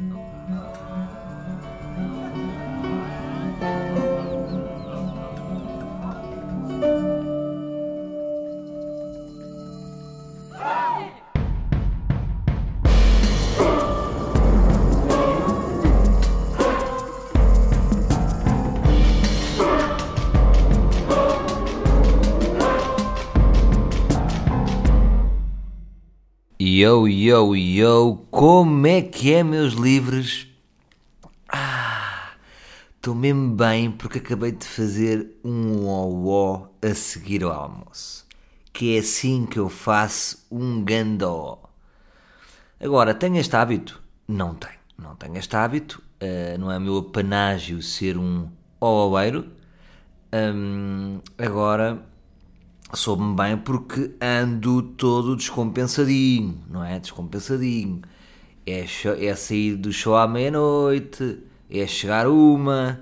Oh, Yo, yo, yo, como é que é, meus livres? Ah, estou mesmo bem porque acabei de fazer um ó a seguir ao almoço. Que é assim que eu faço um gandó. Agora, tenho este hábito? Não tenho, não tenho este hábito. Uh, não é meu apanágio ser um oaoeiro. Um, agora, soube-me bem porque ando todo descompensadinho, não é? Descompensadinho. É, é sair do show à meia-noite, é chegar uma,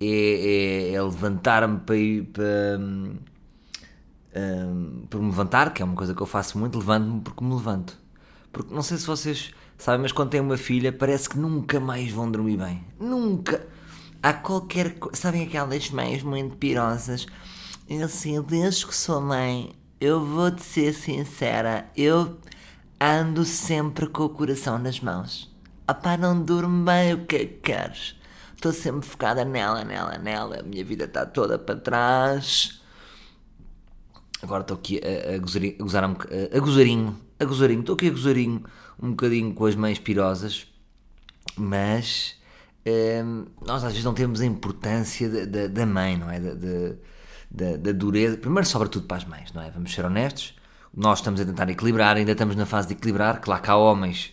é, é, é levantar-me para ir para, um, para me levantar, que é uma coisa que eu faço muito, levanto-me porque me levanto. Porque não sei se vocês sabem, mas quando têm uma filha parece que nunca mais vão dormir bem. Nunca. Há qualquer. Sabem aquelas mães muito pirosas? Assim, desde que sou mãe, eu vou-te ser sincera, eu ando sempre com o coração nas mãos. Opá, não durmo bem, o que é que queres? Estou sempre focada nela, nela, nela, a minha vida está toda para trás. Agora estou aqui a, gozar, um, a, a gozarinho, a gozarinho, estou aqui a gozarinho um bocadinho com as mães pirosas, mas hum, nós às vezes não temos a importância da, da mãe, não é? De, de, da, da dureza. Primeiro, sobretudo para as mães, não é? Vamos ser honestos. Nós estamos a tentar equilibrar, ainda estamos na fase de equilibrar. Claro que há homens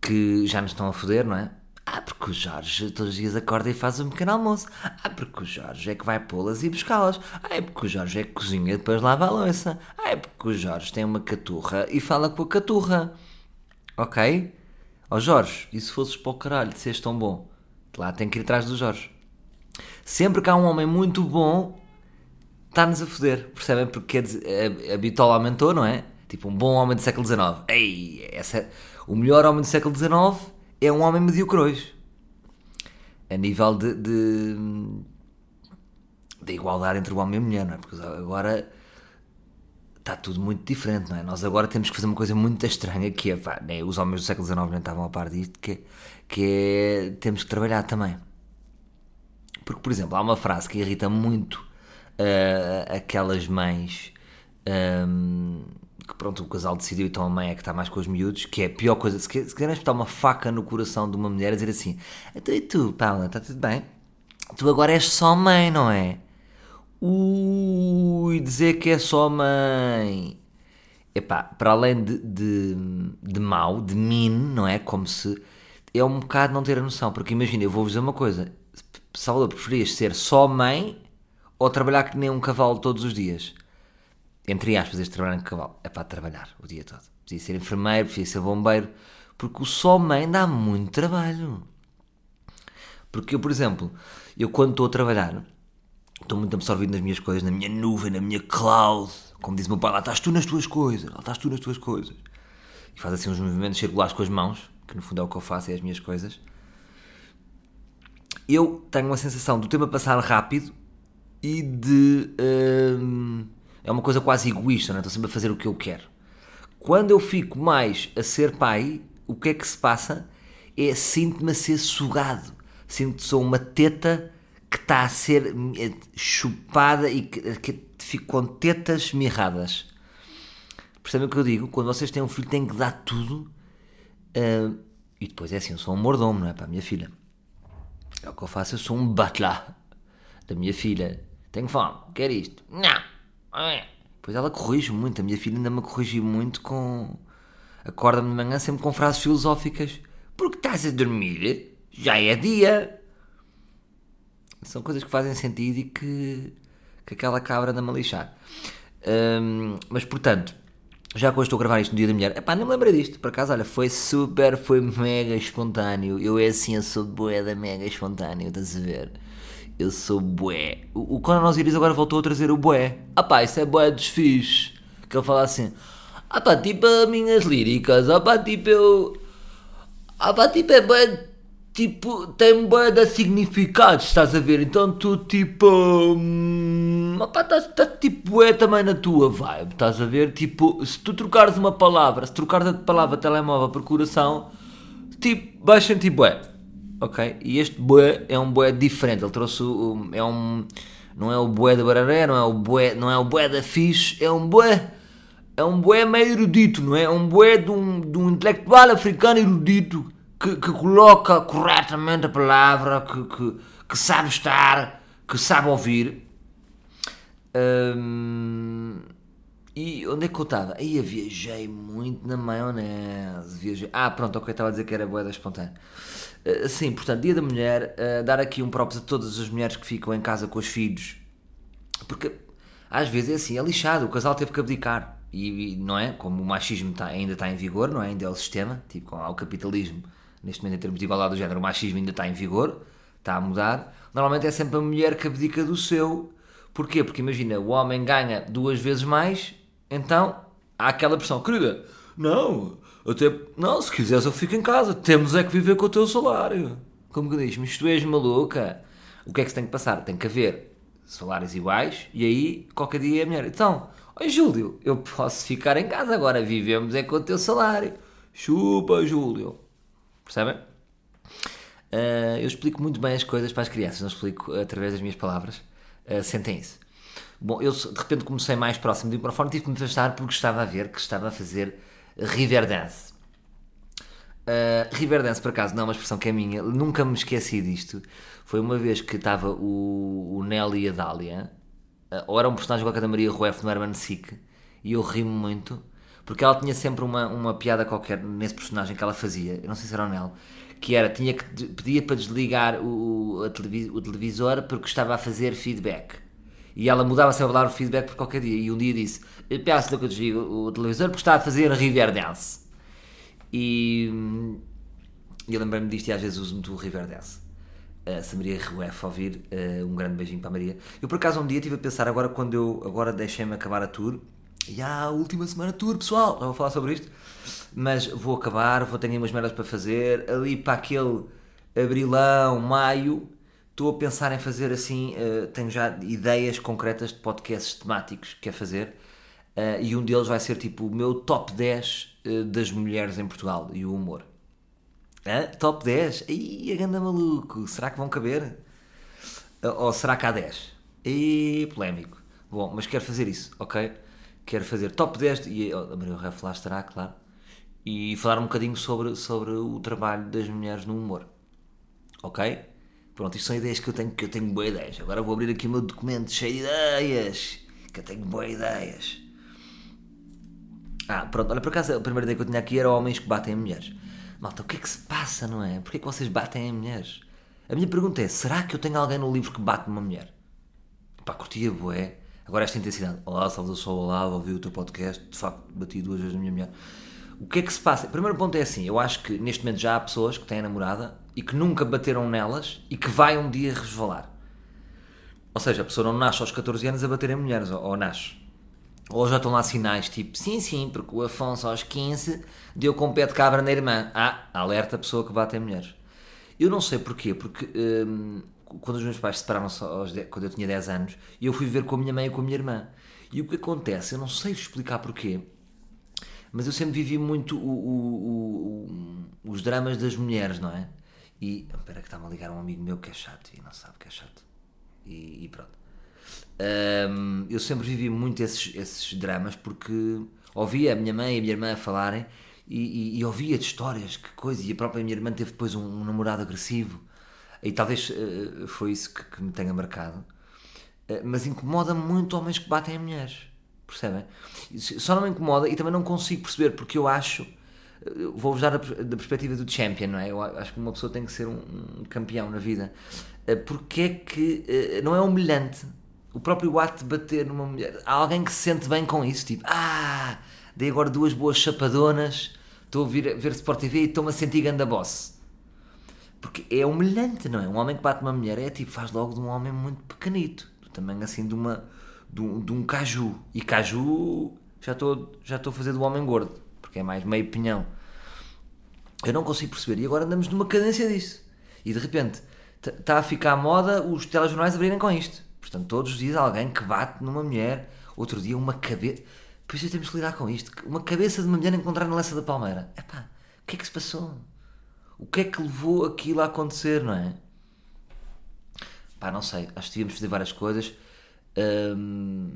que já nos estão a foder, não é? Ah, porque o Jorge todos os dias acorda e faz um pequeno almoço. Ah, porque o Jorge é que vai pô-las e buscá-las. Ah, é porque o Jorge é que cozinha e depois lava a louça. Ah, é porque o Jorge tem uma caturra e fala com a caturra. Ok? Ó oh, Jorge, e se fosses para o caralho de seres tão bom? Lá tem que ir atrás do Jorge. Sempre que há um homem muito bom, está-nos a foder, percebem? Porque a, a bitola aumentou, não é? Tipo, um bom homem do século XIX. Ei, essa, o melhor homem do século XIX é um homem medíocre hoje. A nível de, de, de igualdade entre o homem e a mulher, não é? Porque agora está tudo muito diferente, não é? Nós agora temos que fazer uma coisa muito estranha que é, pá, né, os homens do século XIX nem estavam a par disto, que, é, que é, temos que trabalhar também. Porque, por exemplo, há uma frase que irrita muito uh, aquelas mães um, que pronto, o casal decidiu então a mãe é que está mais com os miúdos, que é a pior coisa, se querem espetar uma faca no coração de uma mulher a dizer assim, então e tu, Paula, está tudo bem? Tu agora és só mãe, não é? Ui, dizer que é só mãe. Epá, para além de, de, de mau, de mean, não é? Como se. É um bocado não ter a noção, porque imagina, eu vou-vos dizer uma coisa. Salvador, preferias ser só mãe ou trabalhar que nem um cavalo todos os dias. Entre aspas, este trabalhar com cavalo é para trabalhar o dia todo. Podia ser enfermeiro, podia ser bombeiro, porque o só mãe dá muito trabalho. Porque eu, por exemplo, eu quando estou a trabalhar, estou muito absorvido nas minhas coisas, na minha nuvem, na minha cloud. Como diz o meu pai, lá estás tu nas tuas coisas, lá estás tu nas tuas coisas. E faz assim uns movimentos circulares com as mãos, que no fundo é o que eu faço, é as minhas coisas. Eu tenho uma sensação do tempo a passar rápido e de. Hum, é uma coisa quase egoísta, não é? estou sempre a fazer o que eu quero. Quando eu fico mais a ser pai, o que é que se passa? É sinto-me a ser sugado. Sinto que sou uma teta que está a ser eh, chupada e que, que fico com tetas mirradas. Percebem o que eu digo? Quando vocês têm um filho, têm que dar tudo. Uh, e depois é assim, eu sou um mordomo, não é? Para a minha filha. É o que eu faço, eu sou um butler da minha filha. Tenho fome, quer isto? Não. Pois ela corrige muito, a minha filha ainda me corrige muito com. Acorda-me de manhã sempre com frases filosóficas. Porque estás a dormir? Já é dia. São coisas que fazem sentido e que, que aquela cabra anda-me a lixar. Um, mas portanto, já que hoje estou a gravar isto no dia da mulher, epá, nem me lembrei disto. Por acaso, olha, foi super, foi mega espontâneo. Eu é assim, eu sou boé da mega espontâneo, estás a ver? Eu sou bué. O, o Conan Osiris agora voltou a trazer o bué. Ah pá, isso é bué dos fixe. Que ele fala assim, ah pá, tipo as minhas líricas, ah pá, tipo eu... Ah, pá, tipo, é bem, tipo, tem bué de significados, estás a ver? Então tu, tipo, hum, opá, estás, estás tipo, é também na tua vibe, estás a ver? Tipo, se tu trocares uma palavra, se trocares a palavra telemóvel por coração, tipo, vais sentir bué, ok? E este bué é um bué diferente, ele trouxe, um, é um, não é o bué da bararé, não é o bué, não é o bué da fixe, é um bué é um bué meio erudito, não é? É um bué de um, de um intelectual africano erudito que, que coloca corretamente a palavra, que, que, que sabe estar, que sabe ouvir. Hum, e onde é que eu estava? Aí viajei muito na maionese. Viajei. Ah, pronto, ok, estava a dizer que era boeda espontânea. Uh, sim, portanto, Dia da Mulher, uh, dar aqui um próprio a todas as mulheres que ficam em casa com os filhos. Porque às vezes é assim, é lixado, o casal teve que abdicar e, não é? Como o machismo está, ainda está em vigor, não é? Ainda é o sistema, tipo, com o capitalismo, neste momento em termos de igualdade do género, o machismo ainda está em vigor, está a mudar. Normalmente é sempre a mulher que abdica do seu. Porquê? Porque imagina, o homem ganha duas vezes mais, então há aquela pressão, querida, não, até, não, se quiseres eu fico em casa, temos é que viver com o teu salário. Como que diz, mas tu és maluca. O que é que se tem que passar? Tem que haver salários iguais e aí qualquer dia é a mulher. Então, Oi Júlio, eu posso ficar em casa agora, vivemos é com o teu salário. Chupa, Júlio. Percebem? Uh, eu explico muito bem as coisas para as crianças, não explico através das minhas palavras. Uh, sentem isso. Bom, eu de repente comecei mais próximo do microfone, tive que me afastar porque estava a ver que estava a fazer Riverdance. Uh, Riverdance, por acaso, não é uma expressão que é minha, nunca me esqueci disto. Foi uma vez que estava o, o Nelly e a Dália eh, ou era um personagem qualquer da Maria Rueff no Herman Sick, e eu ri-me muito, porque ela tinha sempre uma, uma piada qualquer nesse personagem que ela fazia, eu não sei se era o Nel, que era, tinha que, pedia para desligar o, o televisor porque estava a fazer feedback. E ela mudava sempre a dar o feedback por qualquer dia. E um dia disse: Peço que eu desligo o televisor porque está a fazer Riverdance. E, e eu lembrei-me disto e às vezes uso muito o Riverdance se a Maria Rueff ouvir, uh, um grande beijinho para a Maria. Eu por acaso um dia estive a pensar, agora quando eu agora deixei-me acabar a tour, e há a última semana tour, pessoal, já vou falar sobre isto, mas vou acabar, vou ter umas merdas para fazer, ali para aquele abrilão, maio, estou a pensar em fazer assim, uh, tenho já ideias concretas de podcasts temáticos que quer fazer, uh, e um deles vai ser tipo o meu top 10 das mulheres em Portugal e o humor. Hã? Top 10? Ih, a ganda maluco. Será que vão caber? Ou será que há 10? Ih, polémico. Bom, mas quero fazer isso, ok? Quero fazer top 10 e a Maria Ref lá estará, claro. E falar um bocadinho sobre, sobre o trabalho das mulheres no humor. Ok? Pronto, isto são ideias que eu tenho, que eu tenho boas ideias. Agora vou abrir aqui o meu documento cheio de ideias. Que eu tenho boas ideias. Ah, pronto, olha, por acaso a primeira ideia que eu tinha aqui era homens que batem em mulheres. Malta, o que é que se passa, não é? Porquê que vocês batem em mulheres? A minha pergunta é: será que eu tenho alguém no livro que bate numa mulher? Pá, curtia, boé. Agora esta intensidade. Olá, Salvador Sol, olá, ouvi o teu podcast. De facto, bati duas vezes na minha mulher. O que é que se passa? O primeiro ponto é assim: eu acho que neste momento já há pessoas que têm namorada e que nunca bateram nelas e que vai um dia resvalar. Ou seja, a pessoa não nasce aos 14 anos a bater em mulheres, ou, ou nasce ou já estão lá sinais tipo, sim, sim, porque o Afonso aos 15 deu com o pé de cabra na irmã. Ah, alerta a pessoa que bate em mulheres. Eu não sei porquê, porque hum, quando os meus pais separaram-se quando eu tinha 10 anos, eu fui viver com a minha mãe e com a minha irmã. E o que acontece, eu não sei explicar porquê, mas eu sempre vivi muito o, o, o, os dramas das mulheres, não é? E. Espera que está-me a ligar um amigo meu que é chato e não sabe que é chato. E, e pronto. Um, eu sempre vivi muito esses, esses dramas porque ouvia a minha mãe e a minha irmã falarem e, e, e, ouvia de histórias, que coisa, e a própria minha irmã teve depois um, um namorado agressivo e talvez uh, foi isso que, que, me tenha marcado. Uh, mas incomoda muito homens que batem em mulheres, percebem? Só não me incomoda e também não consigo perceber porque eu acho. Vou-vos dar da perspectiva do champion, não é? Eu acho que uma pessoa tem que ser um, um campeão na vida. Uh, porque é que não é humilhante o próprio ato de bater numa mulher. Há alguém que se sente bem com isso, tipo, ah, dei agora duas boas chapadonas, estou a ver, ver Sport TV e estou-me a sentir ganda boss. Porque é humilhante, não é? Um homem que bate uma mulher é tipo, faz logo de um homem muito pequenito, do tamanho assim de uma de um, de um caju. E caju já estou já estou a fazer do homem gordo, porque é mais meio pinhão. Eu não consigo perceber. E agora andamos numa cadência disso. E de repente está a ficar à moda os telejornais abrirem com isto. Portanto, todos os dias alguém que bate numa mulher, outro dia uma cabeça. Por isso temos que lidar com isto. Uma cabeça de uma mulher encontrar na Lança da Palmeira. Epá, o que é que se passou? O que é que levou aquilo a acontecer, não é? Pá, não sei. Acho que devíamos fazer várias coisas. Hum,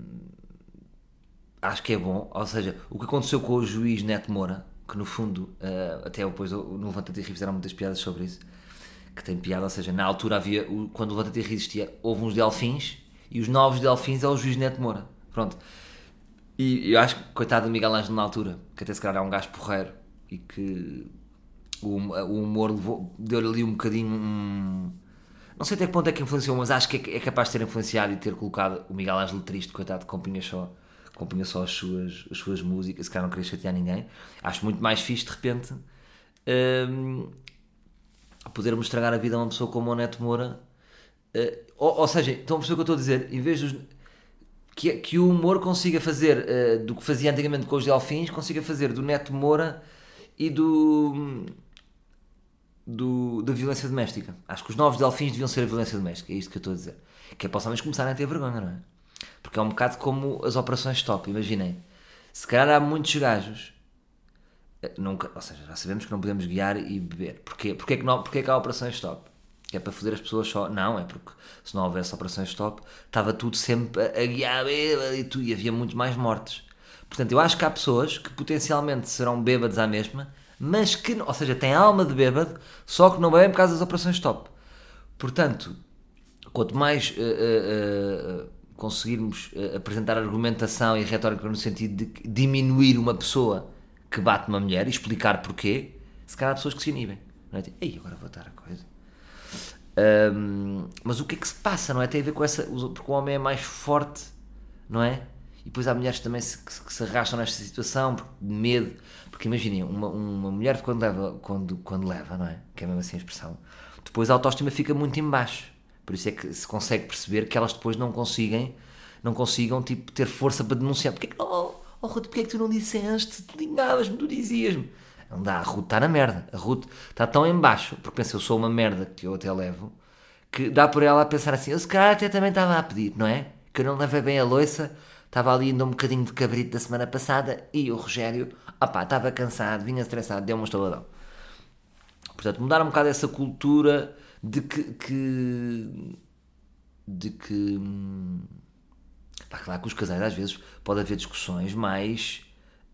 acho que é bom. Ou seja, o que aconteceu com o juiz Neto Moura, que no fundo, uh, até depois no Levanta-te e fizeram muitas piadas sobre isso, que tem piada, ou seja, na altura havia, quando o Levanta-te e existia, houve uns delfins, e os novos delfins é o juiz Neto Moura. Pronto. E eu acho que, coitado do Miguel Ângelo na altura, que até se calhar é um gajo porreiro, e que o, o humor deu-lhe ali um bocadinho um, não sei até que ponto é que influenciou, mas acho que é, é capaz de ter influenciado e ter colocado o Miguel Ângelo triste, coitado, compunha só, compunha só as, suas, as suas músicas, se calhar não queria chatear ninguém. Acho muito mais fixe, de repente, um, podermos estragar a vida a uma pessoa como o Neto Moura. Uh, ou, ou, seja, estão a perceber o que eu estou a dizer? Em vez dos, que, que o humor consiga fazer uh, do que fazia antigamente com os Delfins, consiga fazer do Neto Moura e do do, da violência doméstica. Acho que os novos delfins deviam ser a violência doméstica, é isto que eu estou a dizer. Que é para os homens começarem a ter vergonha, não é? Porque é um bocado como as operações stop, imaginem. Se calhar há muitos gajos, eh, nunca, ou seja, já sabemos que não podemos guiar e beber. Porquê? Porquê que, não, porquê que há operações stop? É para foder as pessoas só? Não, é porque se não houvesse operações stop, estava tudo sempre a, guiar e, tu, e havia muito mais mortes. Portanto, eu acho que há pessoas que potencialmente serão bêbados à mesma, mas que, ou seja, tem alma de bêbado, só que não bebem por causa das operações stop. Portanto, quanto mais uh, uh, uh, conseguirmos apresentar argumentação e retórica no sentido de diminuir uma pessoa que bate uma mulher e explicar porquê, se calhar há pessoas que se inibem. Não é? Tipo, Ei, agora vou dar a coisa. Um, mas o que é que se passa, não é? Tem a ver com essa. Porque o homem é mais forte, não é? E depois há mulheres também se, que, que se arrastam nesta situação, de medo porque imaginem, uma, uma mulher quando leva, quando, quando leva, não é? Que é mesmo assim a expressão, depois a autoestima fica muito em baixo. Por isso é que se consegue perceber que elas depois não conseguem, não consigam tipo, ter força para denunciar. Porquê que oh, oh Ruth, porquê é que tu não disseste? Tu ligavas-me, tu dizias-me. Não dá, a Ruth está na merda. A Ruth está tão em baixo, porque pensa, eu sou uma merda que eu até levo, que dá por ela a pensar assim, eu se calhar até também estava a pedir, não é? Que eu não levei bem a loiça, estava ali ainda um bocadinho de cabrito da semana passada e o Rogério opá, estava cansado, vinha estressado, deu um estaladão. Portanto, mudar um bocado essa cultura de que. que de que. Pá, claro que os casais às vezes pode haver discussões, mas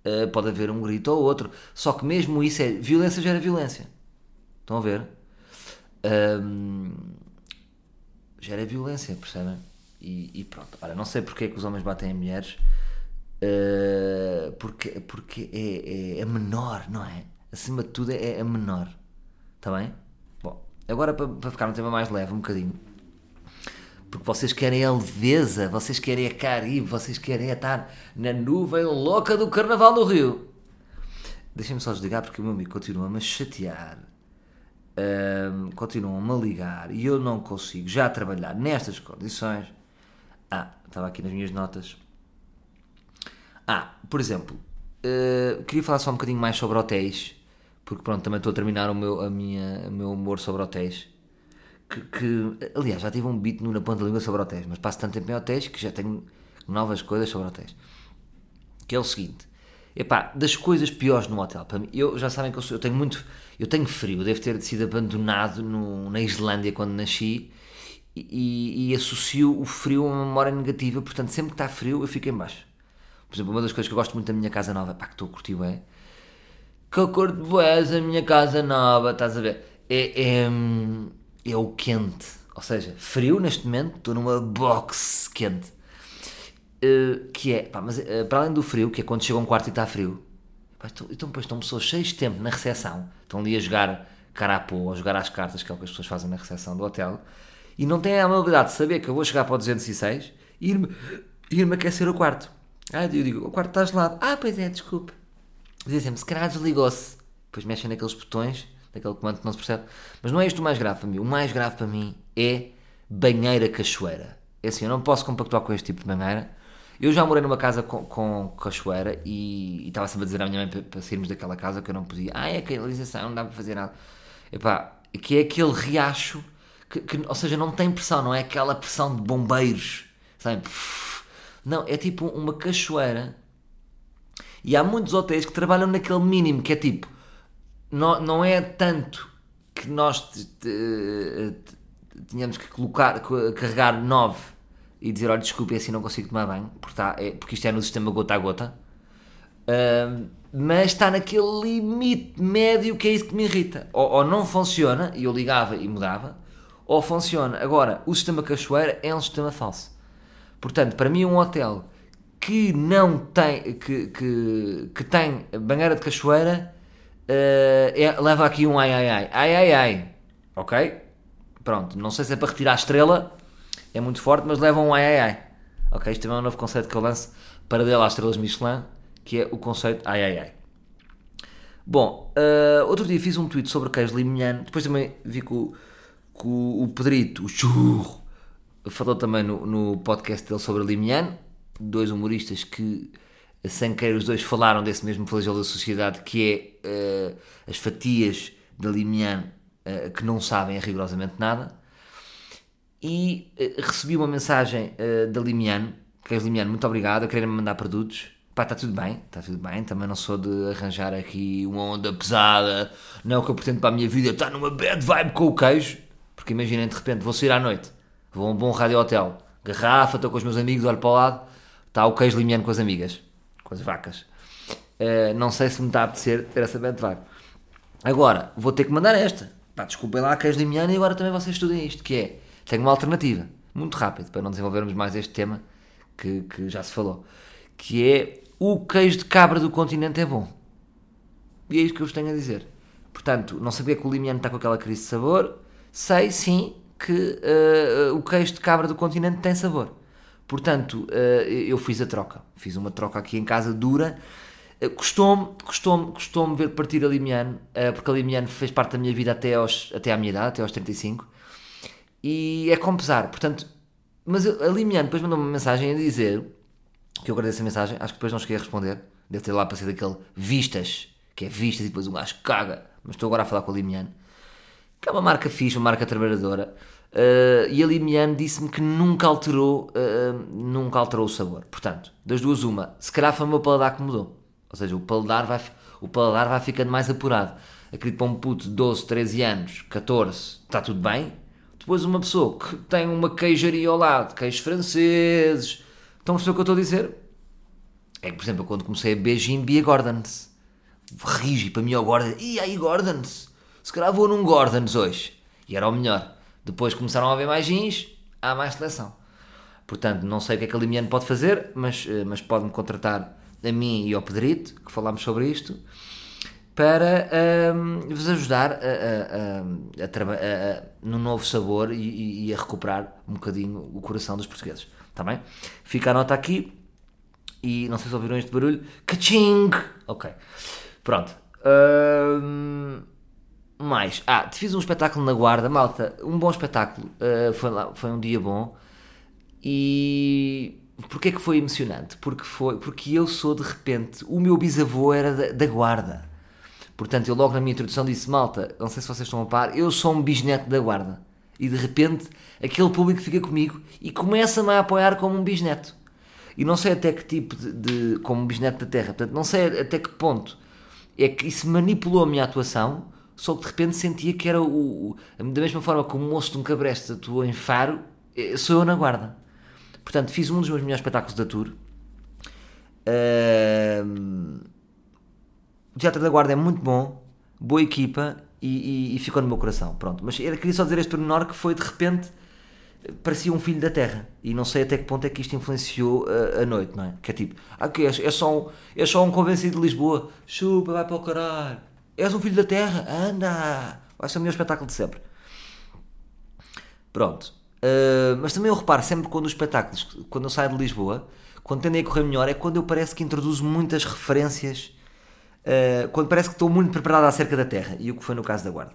uh, pode haver um grito ou outro. Só que mesmo isso é. Violência gera violência. Estão a ver? Um, gera violência, percebem? E, e, pronto. Ora, não sei porque é que os homens batem em mulheres. Uh, porque porque é, é, é, menor, não é? Acima de tudo é, é menor. Está bem? Agora para, para ficar um tema mais leve, um bocadinho. Porque vocês querem a leveza, vocês querem a Caribe, vocês querem estar na nuvem louca do Carnaval do Rio. Deixem-me só desligar porque o meu amigo continua-me a chatear. Um, continuam-me a ligar e eu não consigo já trabalhar nestas condições. Ah, estava aqui nas minhas notas ah, por exemplo, uh, queria falar só um bocadinho mais sobre hotéis, porque pronto, também estou a terminar o meu, a minha, o meu humor sobre hotéis. Que, que, aliás, já tive um beat na ponta da língua sobre hotéis, mas passo tanto tempo em hotéis que já tenho novas coisas sobre hotéis. Que é o seguinte: epá, das coisas piores no hotel, para mim, eu já sabem que eu, sou, eu tenho muito, eu tenho frio, devo ter sido abandonado no, na Islândia quando nasci e, e, associo o frio a uma memória negativa, portanto, sempre que está frio eu fico em baixo. Por exemplo, uma das coisas que eu gosto muito da minha casa nova, pá, que estou a curtir é que eu curto boés a minha casa nova, estás a ver? É, é, é o quente, ou seja, frio neste momento, estou numa box quente. Uh, que é, pá, mas uh, para além do frio, que é quando chega um quarto e está frio, pá, então, então depois estão pessoas cheias de tempo na recepção, estão ali a jogar carapô, a jogar às cartas, que é o que as pessoas fazem na recepção do hotel, e não têm a amabilidade de saber que eu vou chegar para o 206 e ir-me ir aquecer o quarto. Ah, eu digo, o quarto está gelado. Ah, pois é, desculpe. Dizem sempre, se calhar desligou-se. Depois mexem naqueles botões, daquele comando que não se percebe. Mas não é isto o mais grave para mim. O mais grave para mim é banheira cachoeira. É assim, eu não posso compactuar com este tipo de banheira. Eu já morei numa casa com, com cachoeira e, e estava sempre a dizer à minha mãe para, para sairmos daquela casa que eu não podia. Ah, é canalização, não dá para fazer nada. Epá, que é aquele riacho que, que, ou seja, não tem pressão, não é aquela pressão de bombeiros, sabe? Não, é tipo uma cachoeira. E há muitos hotéis que trabalham naquele mínimo, que é tipo, não, não é tanto que nós tínhamos que colocar, carregar 9 e dizer, olha, desculpe, assim não consigo tomar banho, porque, tá, é, porque isto é no sistema gota a gota. Mas está naquele limite médio que é isso que me irrita. Ou, ou, não funciona, e eu ligava e mudava, ou funciona. Agora, o sistema cachoeira é um sistema falso. Portanto, para mim, um hotel que não tem, que, que, que tem banheira de cachoeira, uh, é, leva aqui um ai ai ai. Ai ai ai. Ok? Pronto, não sei se é para retirar a estrela, é muito forte, mas leva um ai ai ai. Ok? Isto também é um novo conceito que eu lanço para dela às estrelas Michelin, que é o conceito ai ai ai. Bom, uh, outro dia fiz um tweet sobre queijo limiano, depois também vi que o, que o Pedrito, o churro, falou também no, no podcast dele sobre limiano, dois humoristas que sem querer os dois falaram desse mesmo flagelo da sociedade que é uh, as fatias de limiano uh, que não sabem rigorosamente nada e uh, recebi uma mensagem da Limiano, que é Limiano, muito obrigado, a querer me mandar produtos. Pá, está tudo bem, está tudo bem. Também não sou de arranjar aqui uma onda pesada. Não é o que eu pretendo para a minha vida, está numa bad vibe com o queijo. Porque imaginem, de repente, vou sair à noite, vou a um bom rádio hotel, garrafa, estou com os meus amigos, olho para o lado, está o queijo limiano com as amigas, com as vacas. Uh, não sei se me está a apetecer ter essa vibe. Agora, vou ter que mandar esta. Pá, desculpem lá, queijo limiano, e agora também vocês estudem isto, que é tenho uma alternativa, muito rápido, para não desenvolvermos mais este tema que, que já se falou, que é o queijo de cabra do continente é bom. E é isto que eu vos tenho a dizer. Portanto, não sabia que o limiano está com aquela crise de sabor, sei sim que uh, o queijo de cabra do continente tem sabor. Portanto, uh, eu fiz a troca. Fiz uma troca aqui em casa dura. Uh, Custou-me custou ver partir a Limiano, uh, porque a Limiano fez parte da minha vida até, aos, até à minha idade, até aos 35 e é com pesar. Portanto, mas a Limiano depois mandou-me uma mensagem a dizer que eu agradeço a mensagem, acho que depois não cheguei a responder. Deve ter lá para ser daquele vistas, que é vistas e depois um gajo caga. Mas estou agora a falar com a Limiano, que é uma marca fixe, uma marca trabalhadora. Uh, e a Limiano disse-me que nunca alterou, uh, nunca alterou o sabor. Portanto, das duas, uma, se calhar foi o meu paladar que mudou. Ou seja, o paladar vai, o paladar vai ficando mais apurado. Acredito para um puto de 12, 13 anos, 14, está tudo bem depois uma pessoa que tem uma queijaria ao lado, queijos franceses. Estão a perceber o que eu estou a dizer? É que, por exemplo, quando comecei a gin, bia Gordons. Rigi, para mim é o Gordon. E aí, Gordons? Se calhar vou num Gordons hoje. E era o melhor. Depois começaram a haver mais gins, há mais seleção. Portanto, não sei o que é que a Limiano pode fazer, mas, eh, mas pode-me contratar a mim e ao Pedrito, que falámos sobre isto para um, vos ajudar a, a, a, no novo sabor e, e, a recuperar um bocadinho o coração dos portugueses. Está bem? Fica a nota aqui e não sei se ouviram este barulho. Caching! Ok. Pronto. Um, mais. Ah, te fiz um espetáculo na Guarda, malta. Um bom espetáculo. Uh, foi, lá, foi um dia bom. E porquê que foi emocionante? Porque, foi, porque eu sou de repente. O meu bisavô era da, da Guarda Portanto, eu logo na minha introdução disse: Malta, não sei se vocês estão a par, eu sou um bisneto da guarda. E de repente, aquele público fica comigo e começa-me a apoiar como um bisneto. E não sei até que tipo de. de como bisneto da terra. Portanto, não sei até que ponto é que isso manipulou a minha atuação, só que de repente sentia que era o. o da mesma forma que o moço de um cabreste atuou em Faro, eh, sou eu na guarda. Portanto, fiz um dos meus melhores espetáculos da tour. Uh, o Teatro da Guarda é muito bom, boa equipa e, e, e ficou no meu coração. Pronto. Mas queria só dizer este pormenor que foi de repente parecia um filho da terra e não sei até que ponto é que isto influenciou a, a noite, não é? Que é tipo, ah, que és, é, só um, é só um convencido de Lisboa, chupa, vai para o caralho, és um filho da terra, anda, vai ser o melhor espetáculo de sempre. Pronto. Uh, mas também eu reparo sempre quando os espetáculos, quando eu saio de Lisboa, quando tendem a correr melhor, é quando eu parece que introduzo muitas referências uh, quando parece que estou muito preparado acerca da Terra, e o que foi no caso da Guarda.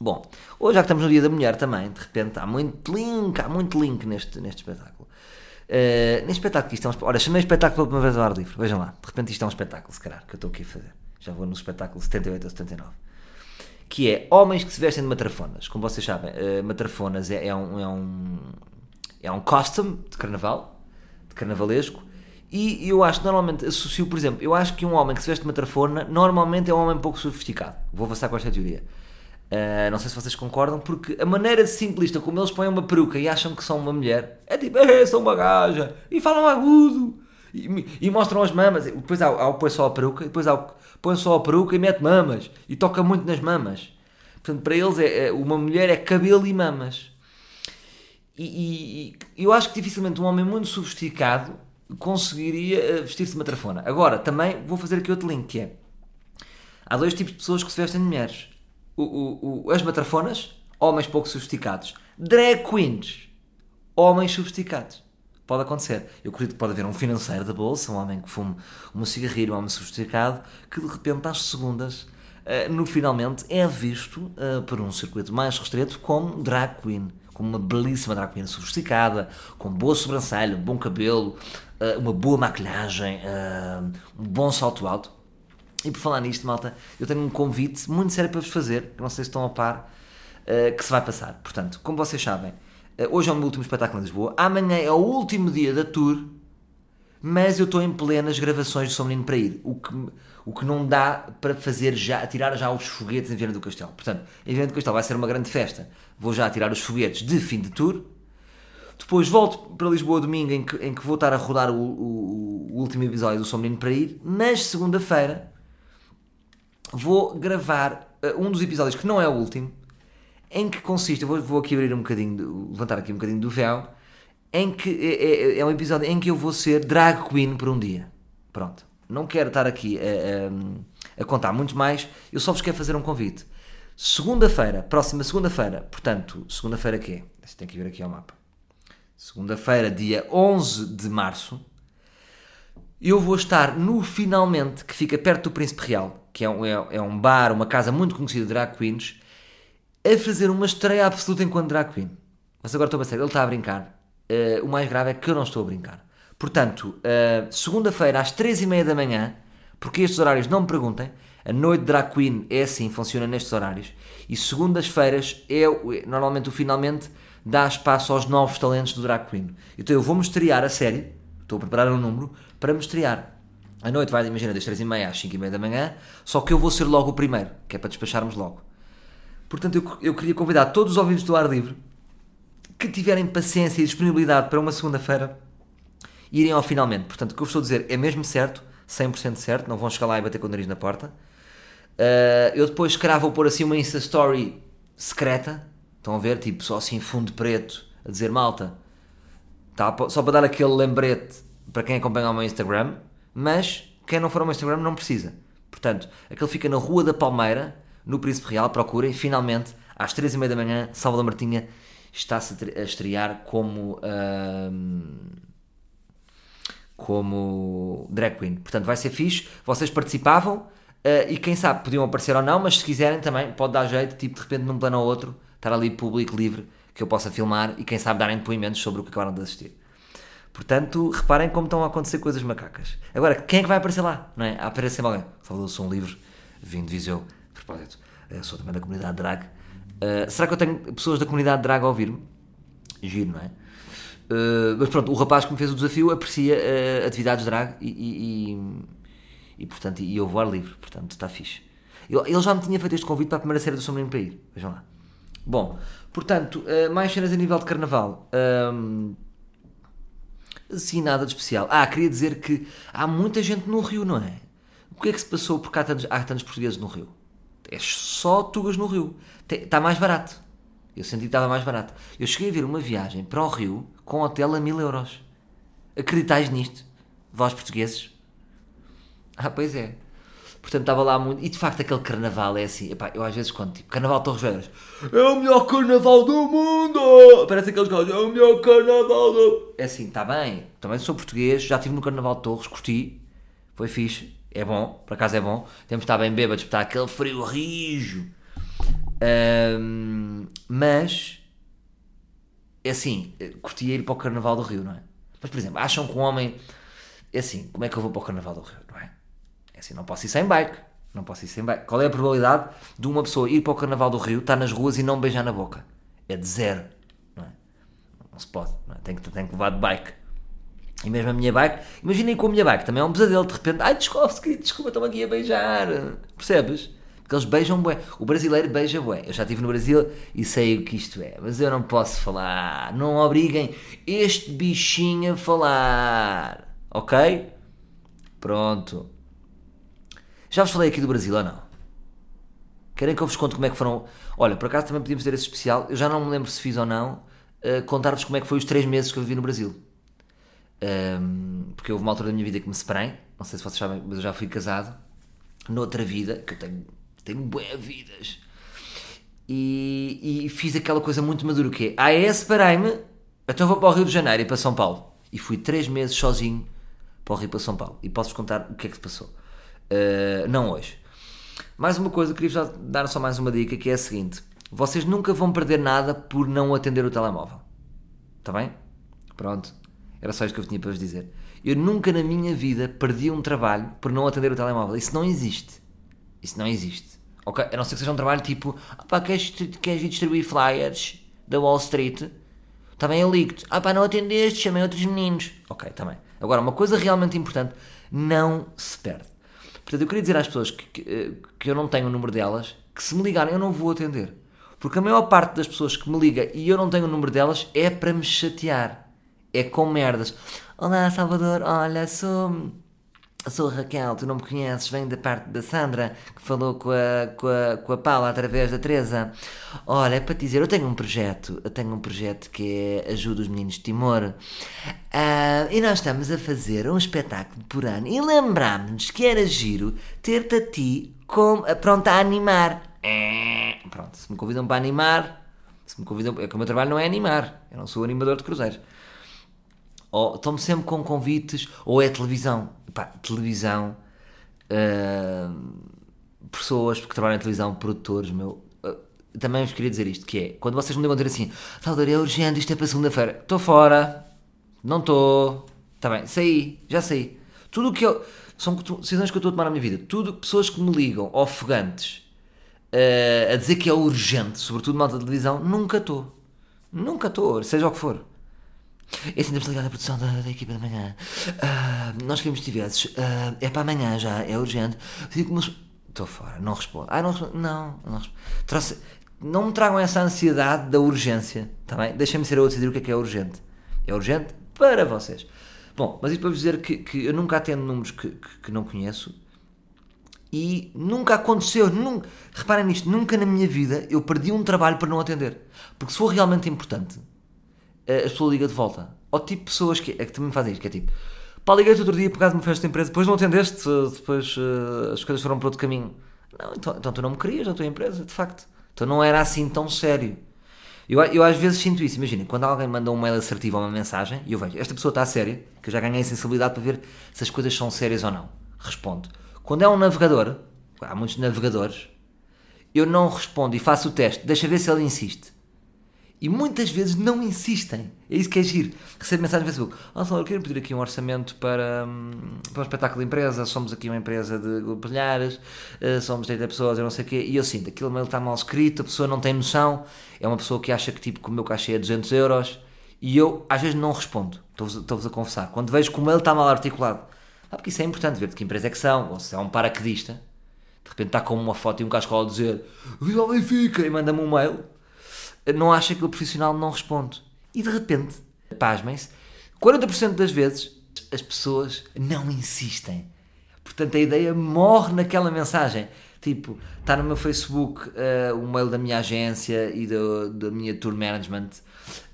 Bom, hoje já que estamos no Dia da Mulher também, de repente há muito link, há muito link neste, neste espetáculo. Uh, nem espetáculo isto é um espetáculo. Ora, chamei espetáculo pela primeira vez ao ar livre. Vejam lá, de repente isto é um espetáculo, se calhar, que eu estou aqui a fazer. Já vou no espetáculo 78 ou 79. Que é homens que se vestem de matrafonas. Como vocês sabem, uh, matrafonas é, é, um, é, um, é um costume de carnaval, de carnavalesco. E eu acho normalmente associo, por exemplo, eu acho que um homem que se veste de matrafona normalmente é um homem pouco sofisticado. Vou avançar com esta teoria. Uh, não sei se vocês concordam, porque a maneira simplista como eles põem uma peruca e acham que são uma mulher é tipo, é, são uma gaja, e falam agudo, e, e mostram as mamas. Depois há, há o põe só a peruca, depois há o põe só a peruca e mete mamas, e toca muito nas mamas. Portanto, para eles, é, é uma mulher é cabelo e mamas. E, e, eu acho que dificilmente um homem muito sofisticado conseguiria eh, vestir-se de matrafona. Agora, também vou fazer aqui outro link, que é, há dois tipos de pessoas que se vestem de mulheres o, o, o, as matrafonas, homens pouco sofisticados. Drag queens, homens sofisticados. Pode acontecer. Eu acredito que pode haver um financeiro da bolsa, um homem que fume uma cigarrilha, um homem sofisticado, que de repente, às segundas, uh, no finalmente, é visto uh, por um circuito mais restrito como drag queen. Como uma belíssima drag queen sofisticada, com boa sobrancelha, bom cabelo, uh, uma boa maquilhagem, um bom salto alto. E por falar nisto, malta, eu tenho um convite muito sério para vos fazer, que não sei se estão a par, que se vai passar. Portanto, como vocês sabem, hoje é o meu último espetáculo em Lisboa, amanhã é o último dia da tour, mas eu estou em plenas gravações de São Menino para ir, o que, o que não dá para fazer já, tirar já os foguetes em Viana do Castelo. Portanto, em Viana do Castelo vai ser uma grande festa, vou já tirar os foguetes de fim de tour, depois volto para Lisboa domingo em que, em que vou estar a rodar o, o, o último episódio do São Menino para ir, mas segunda-feira vou gravar uh, um dos episódios que não é o último, em que consiste, vou, vou aqui abrir um bocadinho, levantar aqui um bocadinho do véu, em que é, é, é, um episódio em que eu vou ser drag queen por um dia. Pronto. Não quero estar aqui a, a, a contar muito mais, eu só vos quero fazer um convite. Segunda-feira, próxima segunda-feira, portanto, segunda-feira que é? Tem que vir aqui ao mapa. Segunda-feira, dia 11 de março, eu vou estar no Finalmente, que fica perto do Príncipe Real que é um, é, é um bar, uma casa muito conhecida de drag queens, a fazer uma estreia absoluta enquanto drag queen. Mas agora estou a sério, ele está a brincar. Uh, o mais grave é que eu não estou a brincar. Portanto, uh, segunda-feira às 3h30 da manhã, porque estes horários não me perguntem, a noite drag queen é assim, funciona nestes horários. E segundas-feiras é, normalmente o finalmente dá espaço aos novos talentos do drag queen. Então eu vou-me estrear a série, estou a preparar um número para me estrear. A noite vai, imagina, das 3h30 às 5h30 da manhã, só que eu vou ser logo o primeiro, que é para despacharmos logo. Portanto, eu, eu queria convidar todos os ouvintes do ar livre que tiverem paciência e disponibilidade para uma segunda-feira irem ao finalmente. Portanto, o que eu estou a dizer é mesmo certo, 100% certo, não vão chegar lá e bater com o nariz na porta. Uh, eu depois, se vou pôr assim uma Insta Story secreta, estão a ver, tipo, só assim fundo preto, a dizer malta, tá, só para dar aquele lembrete para quem acompanha o meu Instagram, mas quem não for ao meu Instagram não precisa. Portanto, aquele fica na Rua da Palmeira, no Príncipe Real, procurem, finalmente, às 3 e meia da manhã, Salvador Martinha está-se a estrear como... como drag queen. Portanto, vai ser fixe. Vocês participavam uh, e quem sabe podiam aparecer ou não, mas se quiserem também pode dar jeito, tipo de repente num plano ou outro, estar ali público, livre, que eu possa filmar e quem sabe darem depoimentos sobre o que acabaram de assistir. Portanto, reparem como estão a acontecer coisas macacas. Agora, quem é que vai aparecer lá? Não é? Aparece sempre alguém. Salvador, sou um livro, vim de Viseu. Propósito, sou também da comunidade drag. Uh, será que eu tenho pessoas da comunidade drag a ouvir-me? Giro, não é? Uh, mas pronto, o rapaz que me fez o desafio aprecia uh, atividades drag e, e, e, portanto, e eu vou ar livre, portanto, está fixe. Ele, ele já me tinha feito este convite para a primeira série do Sombrinho para ir, vejam lá. Bom, portanto, mais cenas a nível de carnaval. Um, Assim, nada de especial. Ah, queria dizer que há muita gente no Rio, não é? O que é que se passou porque há tantos, há tantos portugueses no Rio? É só tugas no Rio. Está mais barato. Eu senti que estava mais barato. Eu cheguei a ver uma viagem para o Rio com hotel a mil euros. Acreditais nisto? Vós portugueses? Ah, pois é. Portanto, estava lá muito. E de facto, aquele carnaval é assim. Epá, eu às vezes conto, tipo, Carnaval Torres Vedras. É o melhor carnaval do mundo! Parece aqueles gajos. É o melhor carnaval do. É assim, está bem. Também sou português, já estive no Carnaval de Torres, curti. Foi fixe. É bom, por acaso é bom. Temos de estar bem bêbados, está aquele frio rijo. Um, mas. É assim, curti ir para o Carnaval do Rio, não é? Mas, por exemplo, acham que um homem. É assim, como é que eu vou para o Carnaval do Rio, não é? É assim, não posso ir sem bike. Não posso ir sem bike. Qual é a probabilidade de uma pessoa ir para o Carnaval do Rio, estar nas ruas e não beijar na boca? É de zero, não é? Não se pode, não é? Tem que, tem que levar de bike. E mesmo a minha bike, imaginem com a minha bike, também é um pesadelo, de repente, ai, desculpa, desculpa, estou aqui a beijar. Percebes? Porque eles beijam bué. O brasileiro beija bué. Eu já estive no Brasil e sei o que isto é. Mas eu não posso falar. Não obriguem este bichinho a falar. Ok? Pronto. Já vos falei aqui do Brasil ou não? Querem que eu vos conte como é que foram... Olha, por acaso também podíamos ter esse especial. Eu já não me lembro se fiz ou não. Uh, Contar-vos como é que foi os três meses que eu vivi no Brasil. Um, porque houve uma altura da minha vida que me separei. Não sei se vocês sabem, mas eu já fui casado. Noutra vida, que eu tenho tenho boas vidas. E, e, fiz aquela coisa muito madura que é, ah é, separei-me, então vou para o Rio de Janeiro e para São Paulo. E fui três meses sozinho para o Rio para São Paulo. E posso-vos contar o que é que se passou. Uh, não hoje. Mais uma coisa, queria dar só mais uma dica, que é a seguinte. Vocês nunca vão perder nada por não atender o telemóvel. Está bem? Pronto. Era só isto que eu tinha para vos dizer. Eu nunca na minha vida perdi um trabalho por não atender o telemóvel. Isso não existe. Isso não existe. Ok? A não ser que seja um trabalho tipo, ah pá, queres, queres distribuir flyers da Wall Street? Também eu ligo-te. Ah pá, não atendeste, chamei outros meninos. Ok, também. Agora, uma coisa realmente importante, não se perde. Portanto, eu queria dizer às pessoas que, que, que eu não tenho o número delas, que se me ligarem eu não vou atender. Porque a maior parte das pessoas que me liga e eu não tenho o número delas é para me chatear. É com merdas. Olá, Salvador, olha, sou Sou Raquel, tu não me conheces, venho da parte da Sandra, que falou com a, com a, com a Paula através da Teresa. Olha, é para te dizer, eu tenho um projeto, eu tenho um projeto que é Ajuda os Meninos de Timor, uh, e nós estamos a fazer um espetáculo por ano, e lembrámos-nos que era giro ter-te a ti com, pronto a animar. É, pronto, se me convidam para animar, se me convidam, é que o meu trabalho não é animar, eu não sou animador de cruzeiros ou estão sempre com convites, ou é televisão. Pá, televisão, uh, pessoas que trabalham em televisão, produtores, meu. Uh, também vos queria dizer isto: que é quando vocês me ligam dizer assim, Salvador, é urgente, isto é para segunda-feira, estou fora, não estou, está bem, saí, já saí. Tudo o que eu. São decisões que eu estou a tomar na minha vida. Tudo, pessoas que me ligam, ofegantes, uh, a dizer que é urgente, sobretudo malta de televisão, nunca estou. Nunca estou, seja o que for. É assim, temos ligado à produção da, da equipa da manhã. Uh, nós queremos que tivesses. Uh, é para amanhã já, é urgente. Estou fora, não respondo. Ah, não respondo. Não, não respondo. Trouxe, não me tragam essa ansiedade da urgência, está? Deixem-me ser eu a decidir o que é que é urgente. É urgente para vocês. Bom, mas isso para vos dizer que, que eu nunca atendo números que, que, que, não conheço e nunca aconteceu, nunca, reparem nisto, nunca na minha vida eu perdi um trabalho para não atender. Porque se for realmente importante, a pessoa liga de volta. Ou tipo pessoas que, é que também fazem isto, que é tipo, pá, liguei-te outro dia por causa de uma festa de empresa, depois não atendeste, depois uh, as coisas foram para outro caminho. Não, então, então tu não me querias na tua empresa, de facto. Então não era assim tão sério. Eu, eu às vezes sinto isso, imaginem, quando alguém manda um mail assertivo ou uma mensagem, e eu vejo, esta pessoa está a sério, que eu já ganhei sensibilidade para ver se as coisas são sérias ou não. Respondo. Quando é um navegador, há muitos navegadores, eu não respondo e faço o teste, deixa ver se ele insiste. E muitas vezes não insistem. É isso que é giro. Recebo mensagem no Facebook. Ah, eu quero pedir aqui um orçamento para, hum, para um espetáculo de empresa. Somos aqui uma empresa de palhares, uh, somos 30 pessoas, eu não sei o quê. E eu sinto, aquilo mail está mal escrito, a pessoa não tem noção. É uma pessoa que acha que tipo, o meu cachê é 200 euros. E eu, às vezes, não respondo. Estou-vos a confessar. Quando vejo que o mail está mal articulado. Ah, porque isso é importante ver de que empresa é que são. Ou se é um paraquedista. De repente está com uma foto e um cascola a dizer Viva Benfica! E manda-me um mail não acha que o profissional não responde. E de repente, pasmem-se, 40% das vezes as pessoas não insistem. Portanto, a ideia morre naquela mensagem. Tipo, está no meu Facebook uh, o mail da minha agência e do, da minha tour management.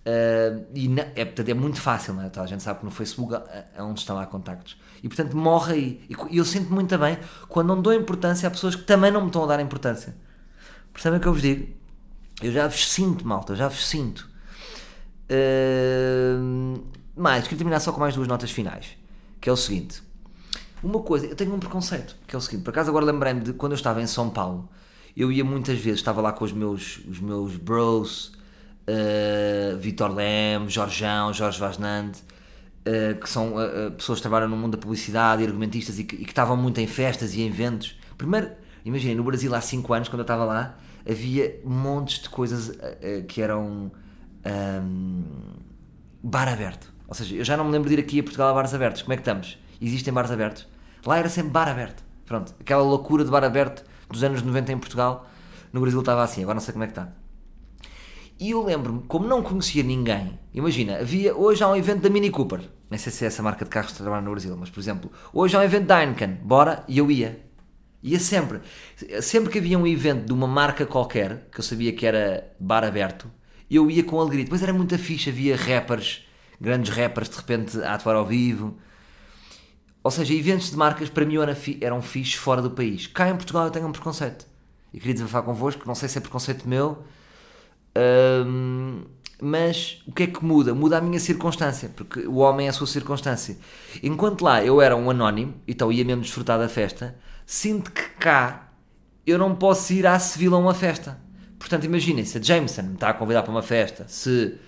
Uh, e na, é, portanto, é muito fácil, não é? Então, a gente sabe que no Facebook é onde estão lá contactos. E portanto morre aí. E eu sinto muito bem quando não dou importância a pessoas que também não me estão a dar importância. Percebem o que eu vos digo? Eu já vos sinto, malta, já vos sinto. Uh, mais, queria terminar só com mais duas notas finais. Que é o seguinte. Uma coisa, eu tenho um preconceito, que é o seguinte, por acaso agora lembrei-me de quando eu estava em São Paulo, eu ia muitas vezes, estava lá com os meus, os meus bros, uh, Vitor Leme, Jorjão, Jorge Vasnand, uh, que são uh, pessoas que trabalham no mundo da publicidade e argumentistas e que, e que estavam muito em festas e em eventos. Primeiro, imaginem, no Brasil há 5 anos, quando eu estava lá, havia montes de coisas que eram um, bar aberto. Ou seja, eu já não me lembro de ir aqui a Portugal a bares abertos. Como é que estamos? Existem bares abertos? Lá era sempre bar aberto. Pronto, aquela loucura de bar aberto dos anos 90 em Portugal, no Brasil estava assim, agora não sei como é que está. E eu lembro-me, como não conhecia ninguém, imagina, havia, hoje há um evento da Mini Cooper, nem sei se é essa marca de carros que trabalha no Brasil, mas por exemplo, hoje há um evento da Heineken, bora, e eu ia. Ia sempre. Sempre que havia um evento de uma marca qualquer, que eu sabia que era bar aberto, eu ia com alegria. Depois era muita ficha, havia rappers, grandes rappers de repente a atuar ao vivo. Ou seja, eventos de marcas para mim eram, fixe fora do país. Cá em Portugal eu tenho um preconceito. E queria desabafar convosco, não sei se é preconceito meu, mas o que é que muda? Muda a minha circunstância, porque o homem é a sua circunstância. Enquanto lá eu era um anónimo, então ia mesmo desfrutar da festa, sinto que cá eu não posso ir à civil a uma festa. Portanto, imaginem, se a Jameson me está a convidar para uma festa, se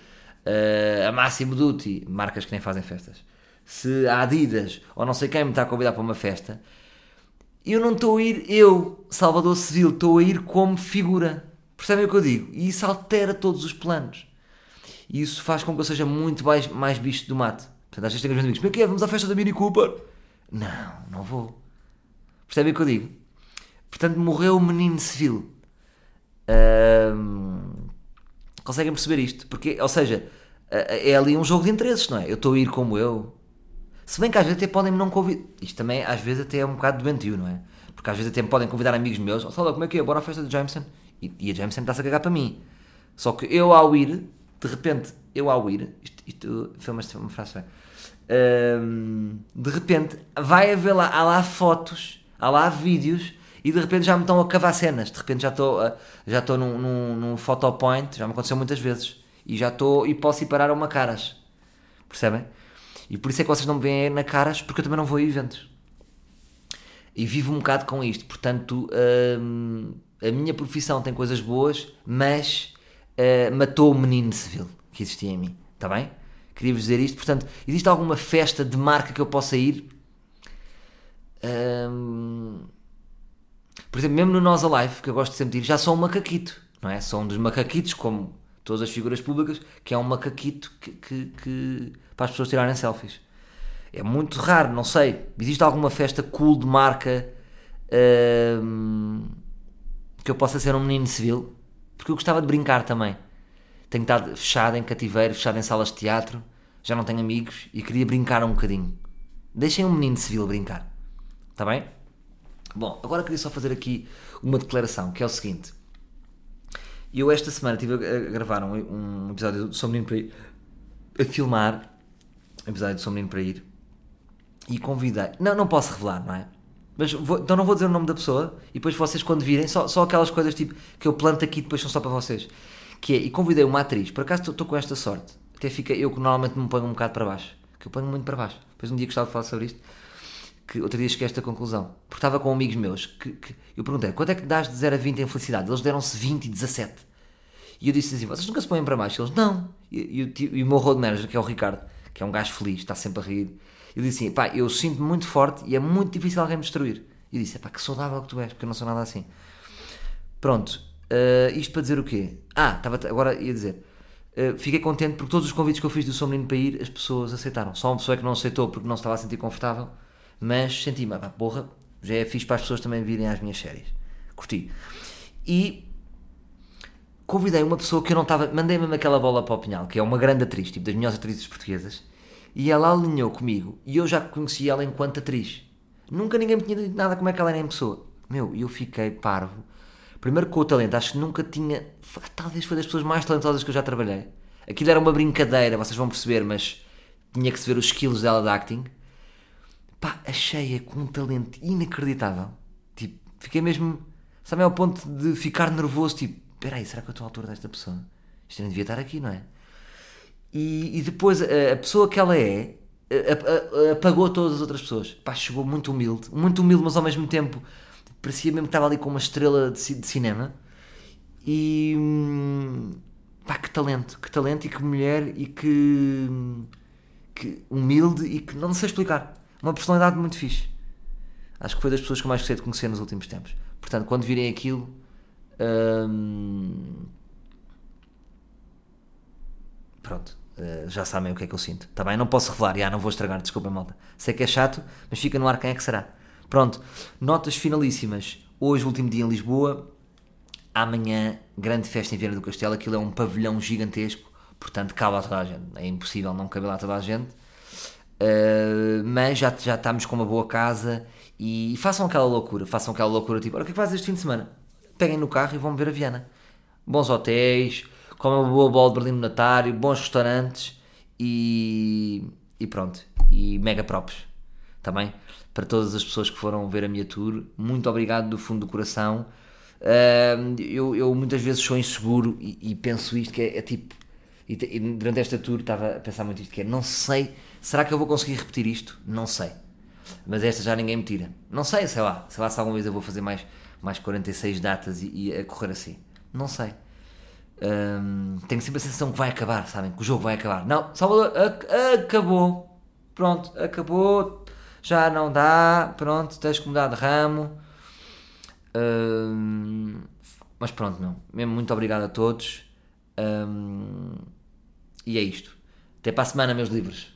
uh, a Massimo Dutti, marcas que nem fazem festas, se a Adidas ou não sei quem me está a convidar para uma festa, eu não estou a ir, eu, Salvador Civil, estou a ir como figura. Percebem o que eu digo? E isso altera todos os planos. E isso faz com que eu seja muito mais, mais bicho do mato. Portanto, às vezes tenho os amigos, mas que é? Vamos à festa da Mini Cooper? Não, não vou. Percebem o que eu digo? Portanto, morreu o menino civil. Um, conseguem perceber isto? Porque, ou seja, é ali um jogo de interesses, não é? Eu estou a ir como eu. Se bem que às vezes até podem-me não convidar. Isto também, às vezes, até é um bocado doentio, não é? Porque às vezes até me podem convidar amigos meus. Oh, como é que é? Bora à festa de Jameson. E, e a Jameson está-se a cagar para mim. Só que eu ao ir, de repente, eu ao ir, isto, isto foi uma, uma frase um, de repente vai haver lá, há lá fotos, há lá vídeos e de repente já me estão a cavar cenas. De repente já estou, já estou num, num, num photopoint, já me aconteceu muitas vezes. E já estou e posso ir parar a uma caras. Percebem? E por isso é que vocês não me veem na caras, porque eu também não vou a eventos. E vivo um bocado com isto. Portanto, hum, a minha profissão tem coisas boas, mas uh, matou o menino civil que existia em mim. Está bem? Queria-vos dizer isto. Portanto, existe alguma festa de marca que eu possa ir? Um, por exemplo, mesmo no Nós Alive, que eu gosto sempre de ir, já sou um macaquito, não é? Sou um dos macaquitos, como todas as figuras públicas, que é um macaquito que, que, que para as pessoas tirarem selfies. É muito raro, não sei. Existe alguma festa cool de marca? Um, que eu possa ser um menino civil, porque eu gostava de brincar também. Tenho estado fechado em cativeiro, fechado em salas de teatro, já não tenho amigos e queria brincar um bocadinho. Deixem um menino civil brincar. Está bem? Bom, agora queria só fazer aqui uma declaração, que é o seguinte. Eu esta semana estive a gravar um, um episódio do Sou para Ir, a filmar um episódio do Sou para Ir, e convidei. Não, não posso revelar, não é? Mas vou, então não vou dizer o nome da pessoa e depois vocês quando virem, só, só aquelas coisas tipo que eu planto aqui depois são só para vocês. Que é, e convidei uma atriz, por acaso estou com esta sorte, até fica eu que normalmente me ponho um bocado para baixo, que eu ponho muito para baixo. Depois um dia gostava de falar sobre isto, que outro dia cheguei a esta conclusão, porque estava com amigos meus, que, que eu perguntei, quanto é que dás de 0 a 20 em felicidade? Eles deram-se 20 e 17. E eu disse assim, vocês nunca se põem para baixo? Eles, não. E, e, e o meu road manager, que é o Ricardo, que é um gajo feliz, está sempre a rir, eu disse assim, pá, eu sinto-me muito forte e é muito difícil alguém me destruir. E eu disse, pá, que saudável que tu és, porque eu não sou nada assim. Pronto, uh, isto para dizer o quê? Ah, estava, agora ia dizer, uh, fiquei contente porque todos os convites que eu fiz do Sou Menino para ir, as pessoas aceitaram. Só uma pessoa que não aceitou porque não se estava a sentir confortável, mas senti-me, pá, porra, já é fixe para as pessoas também virem às minhas séries. Curti. E convidei uma pessoa que eu não estava. Mandei mesmo aquela bola para o Pinhal, que é uma grande atriz, tipo das melhores atrizes portuguesas, e ela alinhou comigo e eu já conhecia ela enquanto atriz. Nunca ninguém me tinha dito nada como é que ela era em pessoa. Meu, eu fiquei parvo. Primeiro com o talento, acho que nunca tinha. Talvez foi das pessoas mais talentosas que eu já trabalhei. Aquilo era uma brincadeira, vocês vão perceber, mas tinha que se ver os skills dela de acting. Pá, achei-a com um talento inacreditável. Tipo, fiquei mesmo. Sabe, ao ponto de ficar nervoso, tipo, espera aí, será que eu estou à altura desta pessoa? Isto não devia estar aqui, não é? E, e depois a, a, pessoa que ela é apagou todas as outras pessoas. Pá, chegou muito humilde, muito humilde, mas ao mesmo tempo parecia mesmo que estava ali com uma estrela de, de cinema. E pá, que talento, que talento e que mulher e que, que, humilde e que não sei explicar. Uma personalidade muito fixe. Acho que foi das pessoas que eu mais gostei de conhecer nos últimos tempos. Portanto, quando virem aquilo. hum, pronto, eh, já sabem o que é que eu sinto. Está bem? Não posso revelar, já não vou estragar, desculpa malta. Sei que é chato, mas fica no ar quem é que será. Pronto, notas finalíssimas. Hoje, último dia em Lisboa. Amanhã, grande festa em Viana do Castelo. Aquilo é um pavilhão gigantesco, portanto, cabe a toda a gente. É impossível não caber lá toda a gente. Uh, mas já, já estamos com uma boa casa e façam aquela loucura. Façam aquela loucura tipo: olha, o que é que fazes este fim de semana? Peguem no carro e vão ver a Viana. Bons hotéis, comem uma boa bola de Berlim Natário, bons restaurantes e, e pronto. E mega props. Também para todas as pessoas que foram ver a minha tour, muito obrigado do fundo do coração. Uh, eu, eu, muitas vezes sou inseguro e, e penso isto que é, é tipo. E, e, durante esta tour estava a pensar muito isto que é, não sei, será que eu vou conseguir repetir isto? Não sei. Mas esta já ninguém me tira. Não sei, sei lá, sei lá se alguma vez eu vou fazer mais, mais 46 datas e, e a correr assim. Não sei. Um, tenho sempre a sensação que vai acabar, sabem? Que o jogo vai acabar. Não, Salvador, ac acabou. Pronto, acabou. Já não dá. Pronto, tens que mudar de ramo. Um, mas pronto, meu. Mesmo muito obrigado a todos. Um, e é isto. Até para a semana, meus livros.